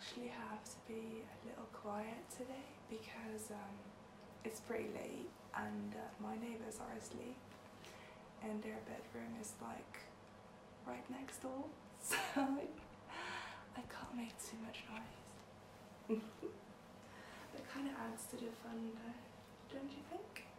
actually have to be a little quiet today because um, it's pretty late and uh, my neighbours are asleep and their bedroom is like right next door so I can't make too much noise. that kind of adds to the fun though, don't you think?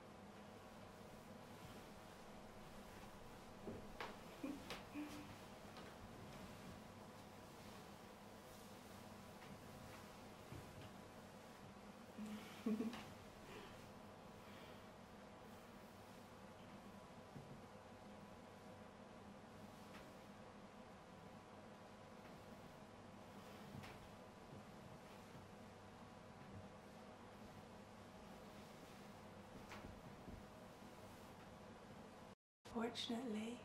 Fortunately,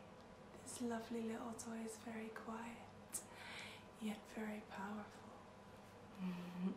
this lovely little toy is very quiet, yet very powerful. Mm-hmm.